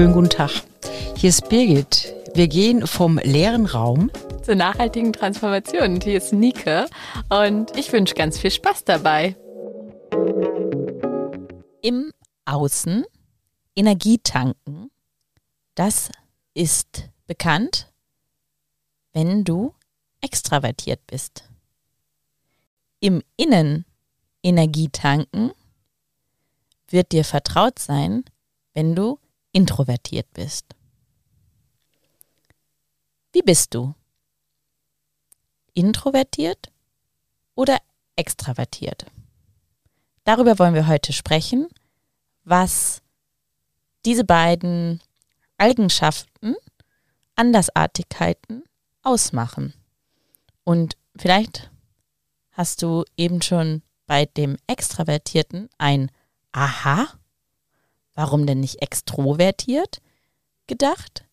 Schönen guten Tag. Hier ist Birgit. Wir gehen vom leeren Raum zur nachhaltigen Transformation. Und hier ist Nike und ich wünsche ganz viel Spaß dabei. Im Außen Energie tanken, das ist bekannt, wenn du extravertiert bist. Im Innen Energie tanken wird dir vertraut sein, wenn du introvertiert bist. Wie bist du? Introvertiert oder extravertiert? Darüber wollen wir heute sprechen, was diese beiden Eigenschaften, Andersartigkeiten ausmachen. Und vielleicht hast du eben schon bei dem Extravertierten ein Aha, warum denn nicht extrovertiert gedacht?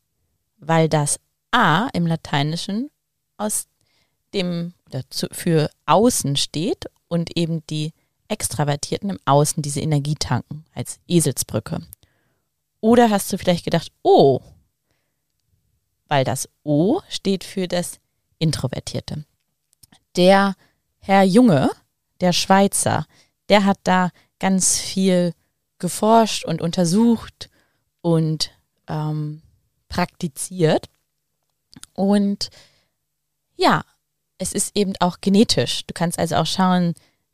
Weil das A im Lateinischen aus dem dazu, für außen steht und eben die Extravertierten im Außen diese Energie tanken als Eselsbrücke. Oder hast du vielleicht gedacht, oh, weil das O steht für das Introvertierte. Der Herr Junge, der Schweizer, der hat da ganz viel geforscht und untersucht und ähm, praktiziert. Und ja, es ist eben auch genetisch. Du kannst also auch schauen,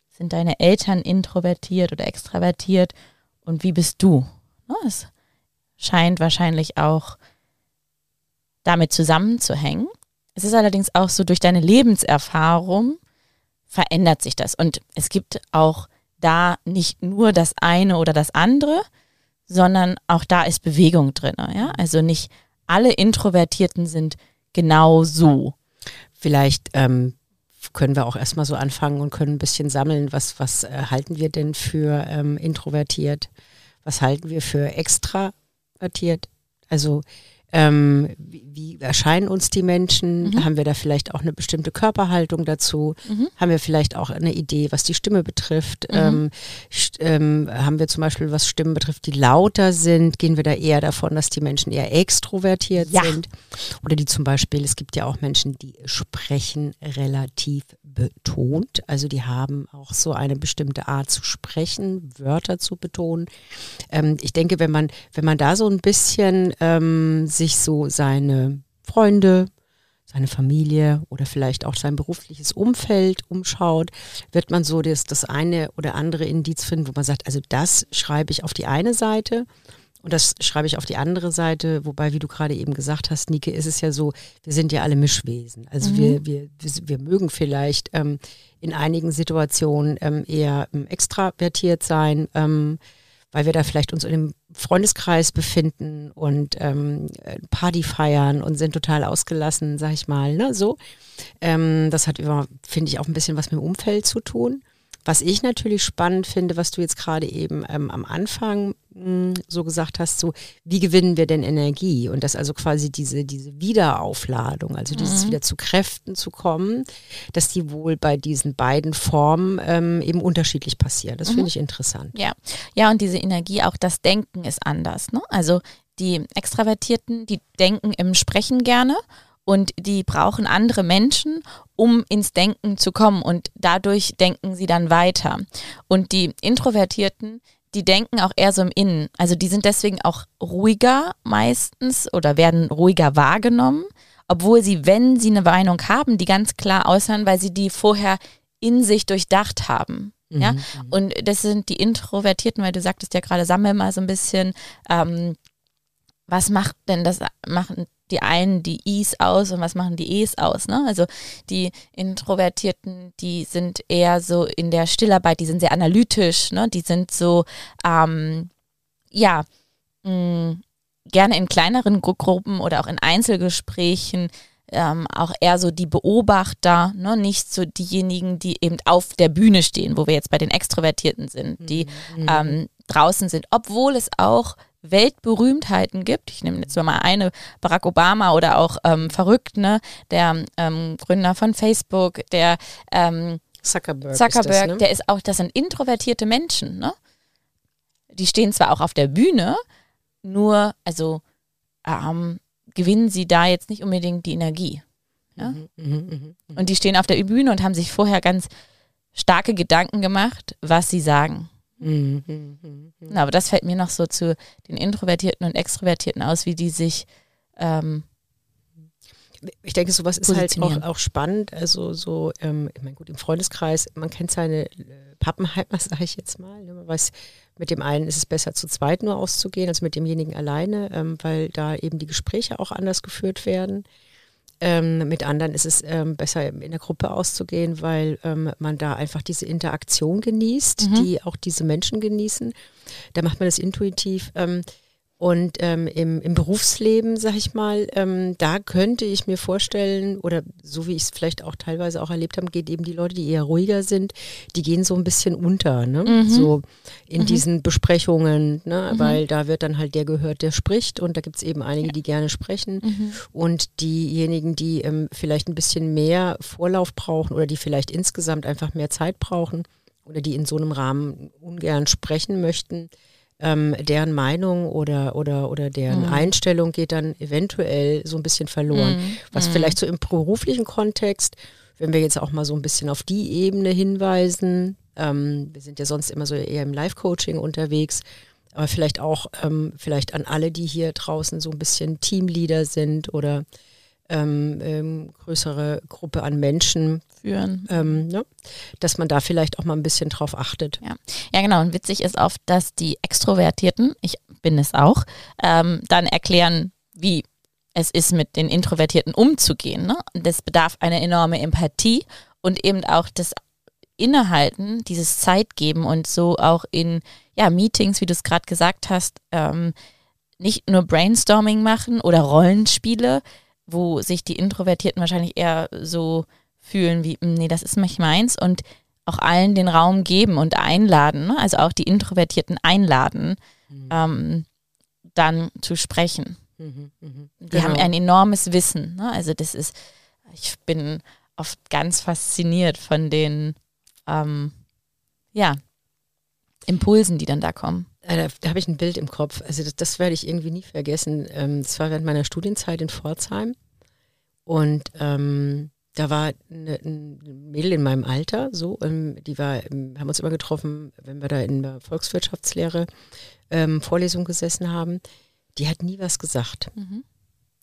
sind deine Eltern introvertiert oder extravertiert und wie bist du? Ne, es scheint wahrscheinlich auch damit zusammenzuhängen. Es ist allerdings auch so, durch deine Lebenserfahrung verändert sich das. Und es gibt auch da nicht nur das eine oder das andere, sondern auch da ist Bewegung drin. Ja? Also nicht alle Introvertierten sind genau so. Vielleicht ähm, können wir auch erstmal so anfangen und können ein bisschen sammeln, was, was äh, halten wir denn für ähm, introvertiert, was halten wir für extravertiert. Also ähm, wie, wie, erscheinen uns die Menschen? Mhm. Haben wir da vielleicht auch eine bestimmte Körperhaltung dazu? Mhm. Haben wir vielleicht auch eine Idee, was die Stimme betrifft? Mhm. Ähm, ähm, haben wir zum Beispiel, was Stimmen betrifft, die lauter sind? Gehen wir da eher davon, dass die Menschen eher extrovertiert ja. sind? Oder die zum Beispiel, es gibt ja auch Menschen, die sprechen relativ betont. Also die haben auch so eine bestimmte Art zu sprechen, Wörter zu betonen. Ähm, ich denke, wenn man, wenn man da so ein bisschen ähm, sich so seine Freunde, seine Familie oder vielleicht auch sein berufliches Umfeld umschaut, wird man so das, das eine oder andere Indiz finden, wo man sagt, also das schreibe ich auf die eine Seite und das schreibe ich auf die andere Seite, wobei, wie du gerade eben gesagt hast, Nike, ist es ja so, wir sind ja alle Mischwesen. Also mhm. wir, wir, wir mögen vielleicht ähm, in einigen Situationen ähm, eher ähm, extravertiert sein. Ähm, weil wir da vielleicht uns in einem Freundeskreis befinden und ähm, Party feiern und sind total ausgelassen, sag ich mal, ne, so. Ähm, das hat immer, finde ich, auch ein bisschen was mit dem Umfeld zu tun. Was ich natürlich spannend finde, was du jetzt gerade eben ähm, am Anfang mh, hm, so gesagt hast, so wie gewinnen wir denn Energie und das also quasi diese diese Wiederaufladung, also dieses mhm. wieder zu Kräften zu kommen, dass die wohl bei diesen beiden Formen ähm, eben unterschiedlich passieren. Das mhm. finde ich interessant. Ja, ja und diese Energie, auch das Denken ist anders. Ne? Also die Extravertierten, die denken im Sprechen gerne und die brauchen andere Menschen, um ins Denken zu kommen und dadurch denken sie dann weiter. Und die Introvertierten, die denken auch eher so im Innen. Also die sind deswegen auch ruhiger meistens oder werden ruhiger wahrgenommen, obwohl sie, wenn sie eine Meinung haben, die ganz klar äußern, weil sie die vorher in sich durchdacht haben. Ja, mhm. und das sind die Introvertierten, weil du sagtest ja gerade, sammel mal so ein bisschen, ähm, was macht denn das, machen die einen die Is aus und was machen die Es aus. Ne? Also die Introvertierten, die sind eher so in der Stillarbeit, die sind sehr analytisch, ne? die sind so, ähm, ja, mh, mm, gerne in kleineren Gruppen oder auch in Einzelgesprächen ähm, auch eher so die Beobachter, ne? nicht so diejenigen, die eben auf der Bühne stehen, wo wir jetzt bei den Extrovertierten sind, die mhm. ähm, draußen sind, obwohl es auch Weltberühmtheiten gibt. Ich nehme jetzt mal eine, Barack Obama oder auch ähm, verrückt, ne? der ähm, Gründer von Facebook, der ähm, Zuckerberg, Zuckerberg ist das, ne? der ist auch, das sind introvertierte Menschen, ne? Die stehen zwar auch auf der Bühne, nur, also ähm, gewinnen sie da jetzt nicht unbedingt die Energie. Ja? Mhm, mhm, mhm, mhm. Und die stehen auf der Bühne und haben sich vorher ganz starke Gedanken gemacht, was sie sagen. Mhm. Na, aber das fällt mir noch so zu den Introvertierten und Extrovertierten aus, wie die sich ähm, Ich denke, sowas ist halt auch, auch spannend. Also so, ähm, ich meine, gut, im Freundeskreis, man kennt seine äh, Pappenheimer, sage ich jetzt mal. Ne? Man weiß, mit dem einen ist es besser, zu zweit nur auszugehen, als mit demjenigen alleine, ähm, weil da eben die Gespräche auch anders geführt werden. Ähm, mit anderen ist es ähm, besser, in der Gruppe auszugehen, weil ähm, man da einfach diese Interaktion genießt, Mhm. die auch diese Menschen genießen. Da macht man das intuitiv. Und ähm, im, im Berufsleben, sag ich mal, ähm, da könnte ich mir vorstellen, oder so wie ich es vielleicht auch teilweise auch erlebt habe, geht eben die Leute, die eher ruhiger sind, die gehen so ein bisschen unter, ne? Mhm. So in diesen Besprechungen, ne? Mhm. Weil da wird dann halt der gehört, der spricht und da gibt es eben einige, die gerne sprechen. Mhm. Und diejenigen, die ähm, vielleicht ein bisschen mehr Vorlauf brauchen oder die vielleicht insgesamt einfach mehr Zeit brauchen oder die in so einem Rahmen ungern sprechen möchten, ähm, deren Meinung oder, oder, oder deren Mhm. Einstellung geht dann eventuell so ein bisschen verloren. Mhm. Was Mhm. vielleicht so im beruflichen Kontext, wenn wir jetzt auch mal so ein bisschen auf die Ebene hinweisen, ähm, wir sind ja sonst immer so eher im Live-Coaching unterwegs, aber vielleicht auch ähm, vielleicht an alle, die hier draußen so ein bisschen Teamleader sind oder ähm, ähm, größere Gruppe an Menschen, führen. ähm, ne? dass man da vielleicht auch mal ein bisschen drauf achtet. Ja, genau. Und witzig ist oft, dass die Extrovertierten, ich bin es auch, ähm, dann erklären, wie es ist, mit den Introvertierten umzugehen. Ne? Und das bedarf eine enorme Empathie und eben auch das Innehalten, dieses Zeitgeben und so auch in ja, Meetings, wie du es gerade gesagt hast, ähm, nicht nur Brainstorming machen oder Rollenspiele, wo sich die Introvertierten wahrscheinlich eher so fühlen wie, "Mm, nee, das ist nicht meins und auch allen den Raum geben und einladen, ne? also auch die Introvertierten einladen, ähm, dann zu sprechen. Mhm, mhm. Die haben ein enormes Wissen. Ne? Also das ist, ich bin oft ganz fasziniert von den, ähm, ja, Impulsen, die dann da kommen. Äh, Da, da habe ich ein Bild im Kopf. Also das, das werde ich irgendwie nie vergessen. Ähm, Das war während meiner Studienzeit in Pforzheim. Und ähm, da war eine, ein Mädel in meinem Alter, so, ähm, die war, ähm, haben uns immer getroffen, wenn wir da in der Volkswirtschaftslehre ähm, Vorlesung gesessen haben. Die hat nie was gesagt.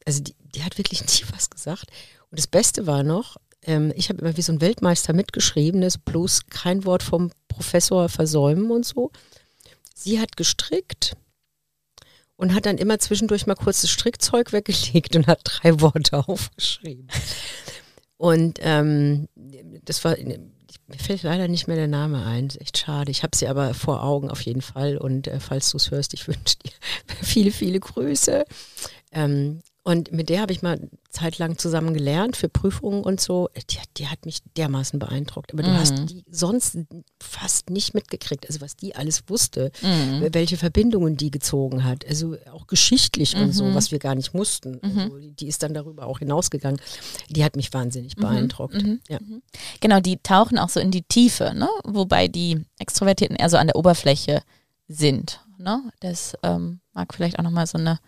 Also die, die hat wirklich nie was gesagt. Und das Beste war noch, ähm, ich habe immer wie so ein Weltmeister mitgeschrieben, das bloß kein Wort vom Professor versäumen und so. Sie hat gestrickt und hat dann immer zwischendurch mal kurz das Strickzeug weggelegt und hat drei Worte aufgeschrieben. Und ähm, das war, mir fällt leider nicht mehr der Name ein, ist echt schade. Ich habe sie aber vor Augen auf jeden Fall und äh, falls du es hörst, ich wünsche dir viele, viele Grüße. Ähm, und mit der habe ich mal zeitlang zusammen gelernt für Prüfungen und so. Die, hat- die hat mich dermaßen beeindruckt. Aber du Mhm. hast die sonst fast nicht mitgekriegt, also was die alles wusste, Mhm. welche Verbindungen die gezogen hat. Also auch geschichtlich und so, Mhm. was wir gar nicht mussten. Also die, die ist dann darüber auch hinausgegangen. Die hat mich wahnsinnig beeindruckt. mhm, Ja. Genau, die tauchen auch so in die Tiefe, ne? wobei die Extrovertierten eher so an der Oberfläche sind. Ne? Das ähm, mag vielleicht auch nochmal so eine,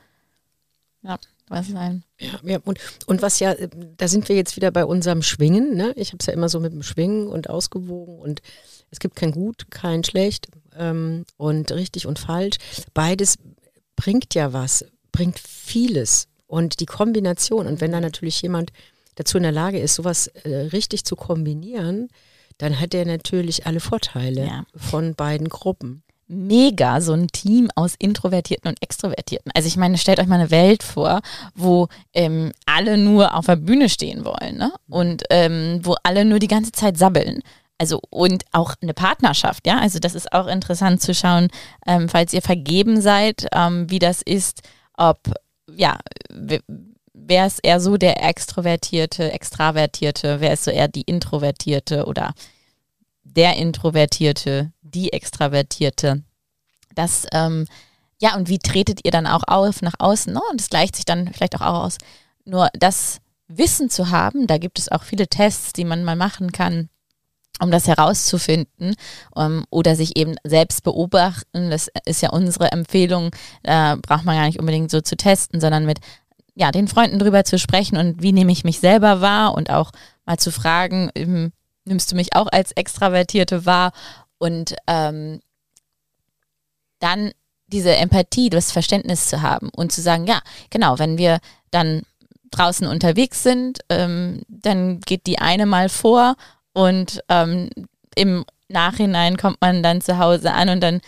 ja, was sein. Ja, ja und, und was ja, äh, da sind wir jetzt wieder bei unserem Schwingen. Ne? Ich habe es ja immer so mit dem Schwingen und ausgewogen und es gibt kein Gut, kein Schlecht ähm, und richtig und falsch. Beides bringt ja was, bringt vieles. Und die Kombination, und wenn da natürlich jemand dazu in der Lage ist, sowas äh, richtig zu kombinieren, dann hat er natürlich alle Vorteile Ja. von beiden Gruppen. Mega, so ein Team aus Introvertierten und Extrovertierten. Also ich meine, stellt euch mal eine Welt vor, wo ähm, alle nur auf der Bühne stehen wollen ne? und ähm, wo alle nur die ganze Zeit sabbeln. Also und auch eine Partnerschaft, ja. Also das ist auch interessant zu schauen, ähm, falls ihr vergeben seid, ähm, wie das ist, ob ja, wer ist eher so der Extrovertierte, Extravertierte, wer ist so eher die Introvertierte oder der Introvertierte, die Extravertierte. Das, ähm, ja, und wie tretet ihr dann auch auf nach außen? Ne? Und das gleicht sich dann vielleicht auch aus. Nur das Wissen zu haben, da gibt es auch viele Tests, die man mal machen kann, um das herauszufinden um, oder sich eben selbst beobachten. Das ist ja unsere Empfehlung. Da braucht man gar nicht unbedingt so zu testen, sondern mit ja, den Freunden drüber zu sprechen und wie nehme ich mich selber wahr und auch mal zu fragen, eben, nimmst du mich auch als Extravertierte wahr? Und ähm, dann diese Empathie, das Verständnis zu haben und zu sagen, ja, genau, wenn wir dann draußen unterwegs sind, ähm, dann geht die eine mal vor und ähm, im Nachhinein kommt man dann zu Hause an und dann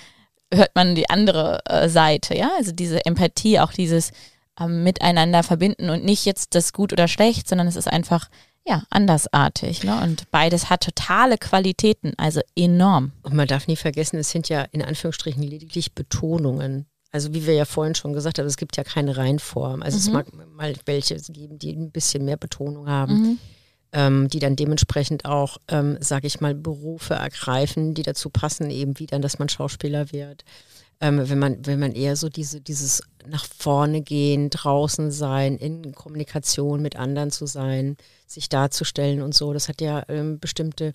hört man die andere äh, Seite, ja, also diese Empathie, auch dieses ähm, Miteinander verbinden und nicht jetzt das gut oder schlecht, sondern es ist einfach ja, andersartig. Ne? Und beides hat totale Qualitäten, also enorm. Und man darf nie vergessen, es sind ja in Anführungsstrichen lediglich Betonungen. Also wie wir ja vorhin schon gesagt haben, es gibt ja keine Reinform. Also mhm. es mag mal welche geben, die ein bisschen mehr Betonung haben, mhm. ähm, die dann dementsprechend auch, ähm, sage ich mal, Berufe ergreifen, die dazu passen, eben wie dann, dass man Schauspieler wird. Ähm, wenn man, wenn man eher so diese, dieses nach vorne gehen, draußen sein, in Kommunikation mit anderen zu sein, sich darzustellen und so, das hat ja ähm, bestimmte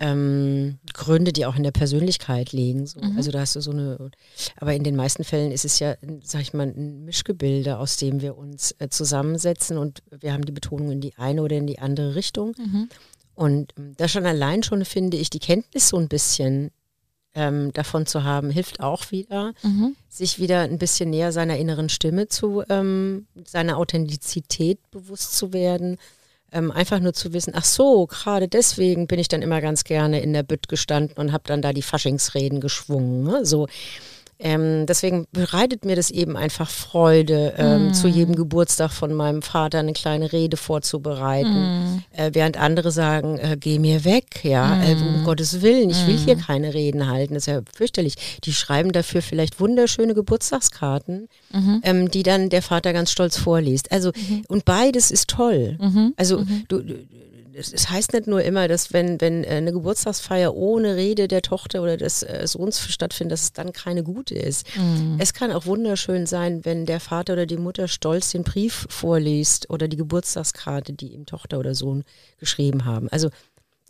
ähm, Gründe, die auch in der Persönlichkeit liegen. So. Mhm. Also da hast du so eine, aber in den meisten Fällen ist es ja, sag ich mal, ein Mischgebilde, aus dem wir uns äh, zusammensetzen und wir haben die Betonung in die eine oder in die andere Richtung. Mhm. Und ähm, das schon allein schon finde ich die Kenntnis so ein bisschen ähm, davon zu haben, hilft auch wieder, mhm. sich wieder ein bisschen näher seiner inneren Stimme zu, ähm, seiner Authentizität bewusst zu werden. Ähm, einfach nur zu wissen, ach so, gerade deswegen bin ich dann immer ganz gerne in der Bütt gestanden und habe dann da die Faschingsreden geschwungen. Ne? So, ähm, deswegen bereitet mir das eben einfach Freude, ähm, mm. zu jedem Geburtstag von meinem Vater eine kleine Rede vorzubereiten, mm. äh, während andere sagen, äh, geh mir weg, ja, mm. äh, um Gottes Willen, ich will hier mm. keine Reden halten, das ist ja fürchterlich. Die schreiben dafür vielleicht wunderschöne Geburtstagskarten, -hmm. ähm, die dann der Vater ganz stolz vorliest. Also, -hmm. und beides ist toll. -hmm. Also, mhm. du, du es heißt nicht nur immer, dass wenn, wenn äh, eine Geburtstagsfeier ohne Rede der Tochter oder des äh, Sohns stattfindet, dass es dann keine gute ist. Mhm. Es kann auch wunderschön sein, wenn der Vater oder die Mutter stolz den Brief vorliest oder die Geburtstagskarte, die ihm Tochter oder Sohn geschrieben haben. Also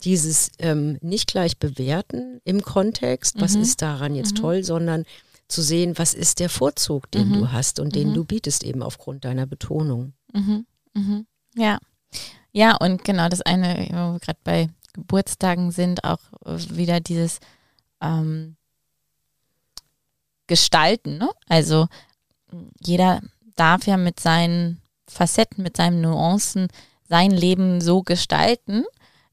dieses ähm, nicht gleich bewerten im Kontext, was mhm. ist daran jetzt mhm. toll, sondern zu sehen, was ist der Vorzug, den mhm. du hast und den mhm. du bietest eben aufgrund deiner Betonung. Mhm. Ja. Ja, und genau das eine, wo wir gerade bei Geburtstagen sind, auch wieder dieses ähm, Gestalten. Ne? Also jeder darf ja mit seinen Facetten, mit seinen Nuancen sein Leben so gestalten,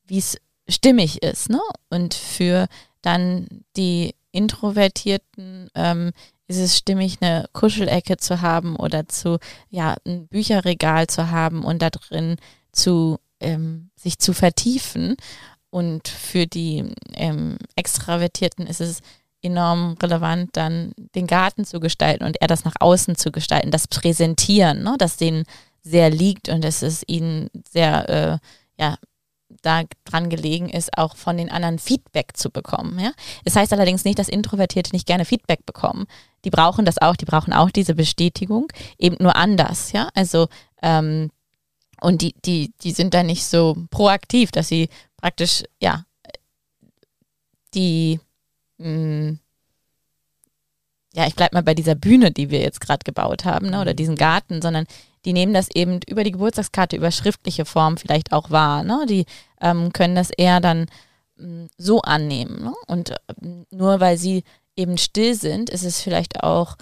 wie es stimmig ist. Ne? Und für dann die Introvertierten ähm, ist es stimmig, eine Kuschelecke zu haben oder zu, ja, ein Bücherregal zu haben und da drin zu ähm, sich zu vertiefen. Und für die ähm, Extravertierten ist es enorm relevant, dann den Garten zu gestalten und eher das nach außen zu gestalten, das Präsentieren, ne, das denen sehr liegt und es ist ihnen sehr, äh, ja, da dran gelegen ist, auch von den anderen Feedback zu bekommen. Ja? Es heißt allerdings nicht, dass Introvertierte nicht gerne Feedback bekommen. Die brauchen das auch, die brauchen auch diese Bestätigung, eben nur anders. Ja? Also ähm, und die, die, die sind da nicht so proaktiv, dass sie praktisch, ja, die, mh, mm, ja, ich bleib mal bei dieser Bühne, die wir jetzt gerade gebaut haben, ne, oder mhm. diesen Garten, sondern die nehmen das eben über die Geburtstagskarte, über schriftliche Form vielleicht auch wahr. Ne? Die ähm, können das eher dann mh, mm, so annehmen. Ne? Und äh, nur weil sie eben still sind, ist es vielleicht auch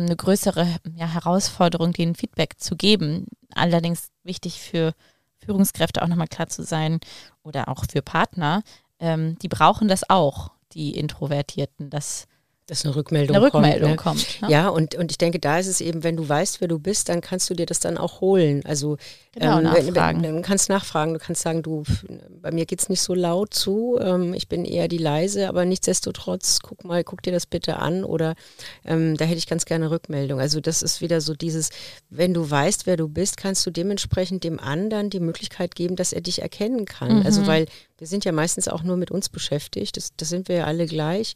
eine größere ja, Herausforderung, denen Feedback zu geben. Allerdings wichtig für Führungskräfte auch nochmal klar zu sein oder auch für Partner, ähm, die brauchen das auch, die Introvertierten, dass dass eine Rückmeldung, eine Rückmeldung kommt. Ne? kommt ne? Ja, und, und ich denke, da ist es eben, wenn du weißt, wer du bist, dann kannst du dir das dann auch holen. Also genau, ähm, nachfragen. du kannst nachfragen, du kannst sagen, du, bei mir geht es nicht so laut zu, ähm, ich bin eher die leise, aber nichtsdestotrotz, guck mal, guck dir das bitte an oder ähm, da hätte ich ganz gerne Rückmeldung. Also das ist wieder so dieses, wenn du weißt, wer du bist, kannst du dementsprechend dem anderen die Möglichkeit geben, dass er dich erkennen kann. Mhm. Also weil wir sind ja meistens auch nur mit uns beschäftigt, das, das sind wir ja alle gleich.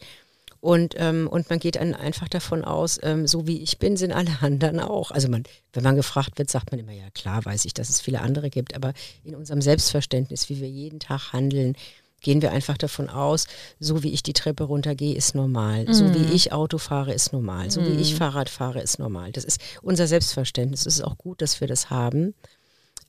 Und, ähm, und man geht dann einfach davon aus, ähm, so wie ich bin, sind alle anderen auch. Also man, wenn man gefragt wird, sagt man immer, ja klar weiß ich, dass es viele andere gibt, aber in unserem Selbstverständnis, wie wir jeden Tag handeln, gehen wir einfach davon aus, so wie ich die Treppe runtergehe, ist normal. So wie ich Auto fahre, ist normal. So wie ich Fahrrad fahre, ist normal. Das ist unser Selbstverständnis. Es ist auch gut, dass wir das haben.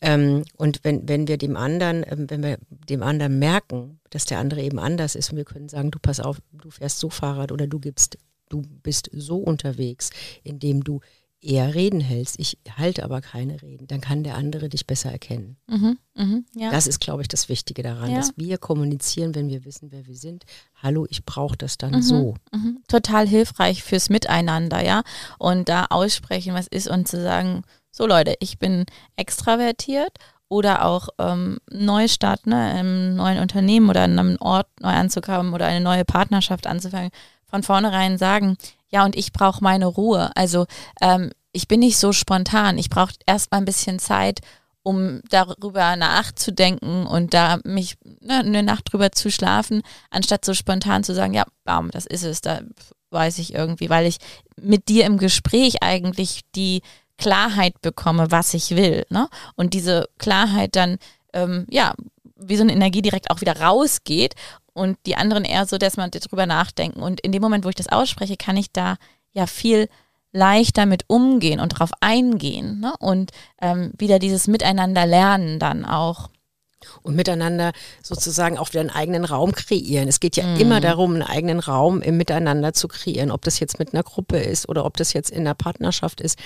Ähm, und wenn, wenn wir dem anderen, ähm, wenn wir dem anderen merken, dass der andere eben anders ist und wir können sagen, du pass auf, du fährst so Fahrrad oder du gibst, du bist so unterwegs, indem du eher Reden hältst, ich halte aber keine Reden, dann kann der andere dich besser erkennen. Mhm, mhm, ja. Das ist, glaube ich, das Wichtige daran, Ja. dass wir kommunizieren, wenn wir wissen, wer wir sind. Hallo, ich brauche das dann so. Mhm. Total hilfreich fürs Miteinander, ja. Und da aussprechen, was ist und zu sagen, so Leute, ich bin extravertiert oder auch ähm, Neustart, ne, im neuen Unternehmen oder in einem Ort neu anzukommen oder eine neue Partnerschaft anzufangen, von vornherein sagen, ja, und ich brauche meine Ruhe. Also ähm, ich bin nicht so spontan. Ich brauche erst mal ein bisschen Zeit, um darüber nachzudenken und da mich ne, eine Nacht drüber zu schlafen, anstatt so spontan zu sagen, ja, bam, das ist es, da weiß ich irgendwie, weil ich mit dir im Gespräch eigentlich die Klarheit bekomme, was ich will. Ne? Und diese Klarheit dann, ähm, ja, wie so eine Energie direkt auch wieder rausgeht und die anderen eher so, dass man darüber nachdenken. Und in dem Moment, wo ich das ausspreche, kann ich da ja viel leichter mit umgehen und drauf eingehen ne? und ähm, wieder dieses Miteinander lernen dann auch. Und miteinander sozusagen auch wieder einen eigenen Raum kreieren. Es geht ja immer darum, einen eigenen Raum im Miteinander zu kreieren, ob das jetzt mit einer Gruppe ist oder ob das jetzt in einer Partnerschaft ist.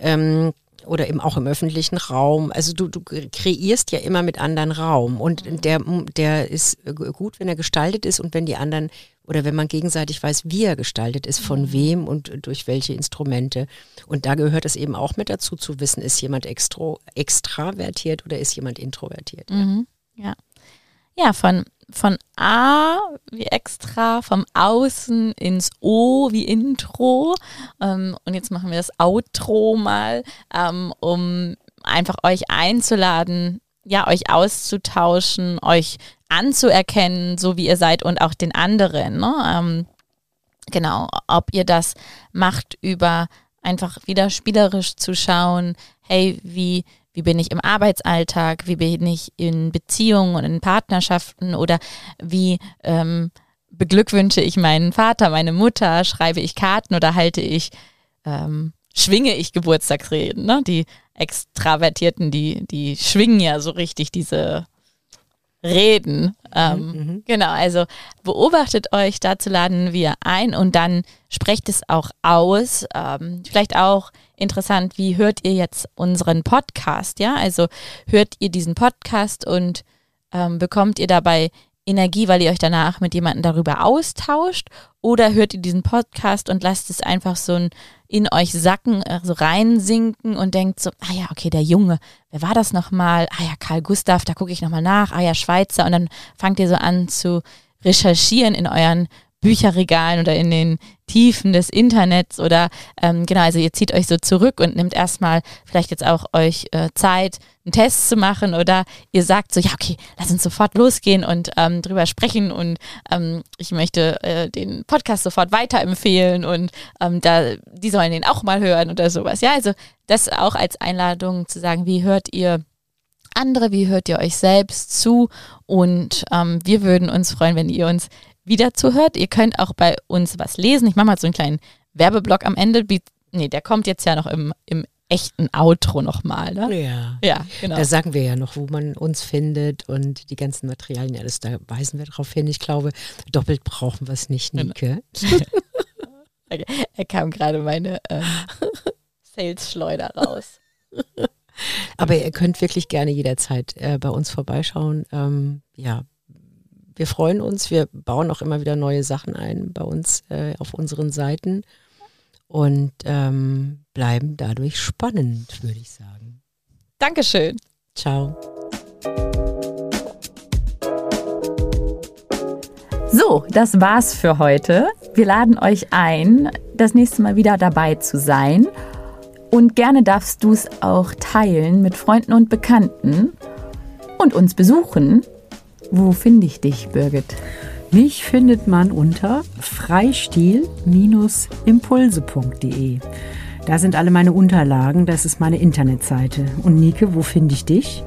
Ähm, oder eben auch im öffentlichen Raum. Also du, du kreierst ja immer mit anderen Raum und der, der ist gut, wenn er gestaltet ist und wenn die anderen oder wenn man gegenseitig weiß, wie er gestaltet ist, von wem und durch welche Instrumente. Und da gehört es eben auch mit dazu zu wissen, ist jemand extro, extravertiert oder ist jemand introvertiert. Mhm. Ja. Ja, von, von A wie extra, vom Außen ins O wie Intro. Ähm, und jetzt machen wir das Outro mal, ähm, um einfach euch einzuladen, ja, euch auszutauschen, euch anzuerkennen, so wie ihr seid und auch den anderen. Ne? Ähm, genau, ob ihr das macht über einfach wieder spielerisch zu schauen, hey, wie, wie bin ich im Arbeitsalltag, wie bin ich in Beziehungen und in Partnerschaften? Oder wie ähm, beglückwünsche ich meinen Vater, meine Mutter, schreibe ich Karten oder halte ich, ähm, schwinge ich Geburtstagsreden, ne? Die Extravertierten, die, die schwingen ja so richtig diese Reden. Ähm, Genau, also beobachtet euch, dazu laden wir ein und dann sprecht es auch aus. Ähm, vielleicht auch interessant, wie hört ihr jetzt unseren Podcast? Ja, also hört ihr diesen Podcast und ähm, bekommt ihr dabei Energie, weil ihr euch danach mit jemandem darüber austauscht? Oder hört ihr diesen Podcast und lasst es einfach so ein in euch sacken, äh, so reinsinken und denkt so, ah ja, okay, der Junge, wer war das nochmal? Ah ja, Karl Gustav, da gucke ich nochmal nach. Ah ja, Schweizer. Und dann fangt ihr so an zu recherchieren in euren Bücherregalen oder in den Tiefen des Internets oder ähm, genau, also ihr zieht euch so zurück und nimmt erstmal vielleicht jetzt auch euch äh, Zeit, einen Test zu machen oder ihr sagt so, ja, okay, lass uns sofort losgehen und ähm, drüber sprechen und ähm, ich möchte äh, den Podcast sofort weiterempfehlen und ähm, da, die sollen den auch mal hören oder sowas. Ja, also das auch als Einladung zu sagen, wie hört ihr andere, wie hört ihr euch selbst zu und ähm, wir würden uns freuen, wenn ihr uns wieder zuhört. Ihr könnt auch bei uns was lesen. Ich mache mal so einen kleinen Werbeblock am Ende. Nee, der kommt jetzt ja noch im, im echten Outro nochmal. Ne? Ja. Ja, genau. Da sagen wir ja noch, wo man uns findet und die ganzen Materialien, alles, da weisen wir darauf hin. Ich glaube, doppelt brauchen wir es nicht, Genau. Nike. Okay. Er kam gerade meine ähm, Sales-Schleuder raus. Aber ihr könnt wirklich gerne jederzeit äh, bei uns vorbeischauen. Ähm, ja, wir freuen uns. Wir bauen auch immer wieder neue Sachen ein bei uns äh, auf unseren Seiten und ähm, bleiben dadurch spannend, würde ich sagen. Dankeschön. Ciao. So, das war's für heute. Wir laden euch ein, das nächste Mal wieder dabei zu sein. Und gerne darfst du es auch teilen mit Freunden und Bekannten und uns besuchen. Wo finde ich dich, Birgit? Mich findet man unter freistil-impulse.de. Da sind alle meine Unterlagen, das ist meine Internetseite. Und Nike, wo finde ich dich?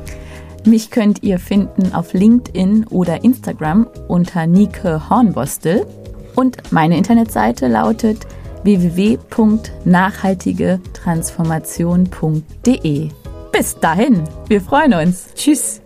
Mich könnt ihr finden auf LinkedIn oder Instagram unter Nike Hornbostel. Und meine Internetseite lautet www.nachhaltigetransformation.de. Bis dahin, wir freuen uns. Tschüss.